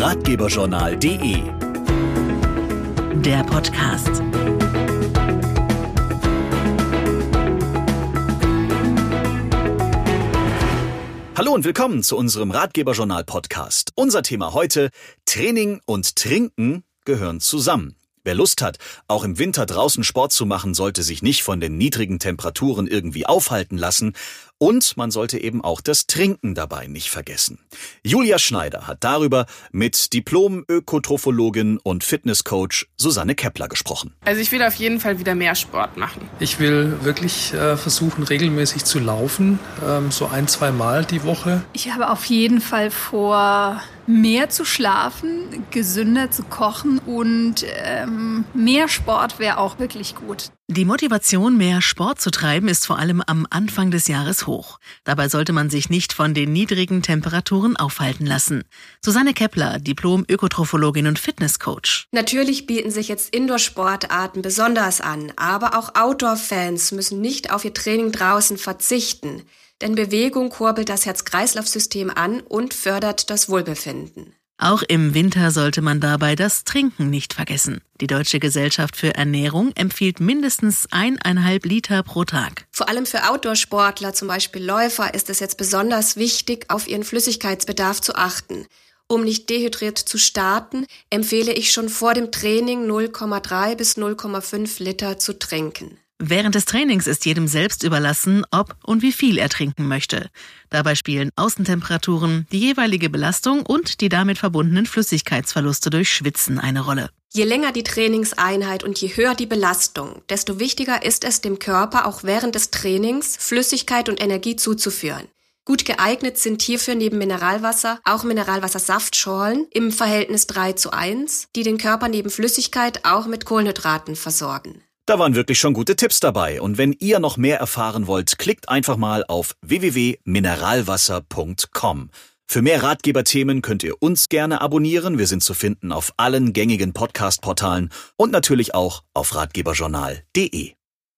ratgeberjournal.de. Der Podcast. Hallo und willkommen zu unserem Ratgeberjournal-Podcast. Unser Thema heute: Training und Trinken gehören zusammen. Wer Lust hat, auch im Winter draußen Sport zu machen, sollte sich nicht von den niedrigen Temperaturen irgendwie aufhalten lassen. Und man sollte eben auch das Trinken dabei nicht vergessen. Julia Schneider hat darüber mit Diplom-Ökotrophologin und Fitnesscoach Susanne Kepler gesprochen. Also ich will auf jeden Fall wieder mehr Sport machen. Ich will wirklich äh, versuchen, regelmäßig zu laufen, ähm, so ein, zwei Mal die Woche. Ich habe auf jeden Fall vor, mehr zu schlafen, gesünder zu kochen und ähm, mehr Sport wäre auch wirklich gut. Die Motivation, mehr Sport zu treiben, ist vor allem am Anfang des Jahres hoch. Dabei sollte man sich nicht von den niedrigen Temperaturen aufhalten lassen. Susanne Kepler, Diplom-Ökotrophologin und Fitnesscoach. Natürlich bieten sich jetzt Indoor-Sportarten besonders an, aber auch Outdoor-Fans müssen nicht auf ihr Training draußen verzichten. Denn Bewegung kurbelt das Herz-Kreislauf-System an und fördert das Wohlbefinden. Auch im Winter sollte man dabei das Trinken nicht vergessen. Die Deutsche Gesellschaft für Ernährung empfiehlt mindestens eineinhalb Liter pro Tag. Vor allem für Outdoor-Sportler, zum Beispiel Läufer, ist es jetzt besonders wichtig, auf ihren Flüssigkeitsbedarf zu achten. Um nicht dehydriert zu starten, empfehle ich schon vor dem Training 0,3 bis 0,5 Liter zu trinken. Während des Trainings ist jedem selbst überlassen, ob und wie viel er trinken möchte. Dabei spielen Außentemperaturen, die jeweilige Belastung und die damit verbundenen Flüssigkeitsverluste durch Schwitzen eine Rolle. Je länger die Trainingseinheit und je höher die Belastung, desto wichtiger ist es dem Körper auch während des Trainings Flüssigkeit und Energie zuzuführen. Gut geeignet sind hierfür neben Mineralwasser auch Mineralwassersaftschorlen im Verhältnis 3 zu 1, die den Körper neben Flüssigkeit auch mit Kohlenhydraten versorgen. Da waren wirklich schon gute Tipps dabei. Und wenn ihr noch mehr erfahren wollt, klickt einfach mal auf www.mineralwasser.com. Für mehr Ratgeberthemen könnt ihr uns gerne abonnieren. Wir sind zu finden auf allen gängigen Podcast-Portalen und natürlich auch auf ratgeberjournal.de.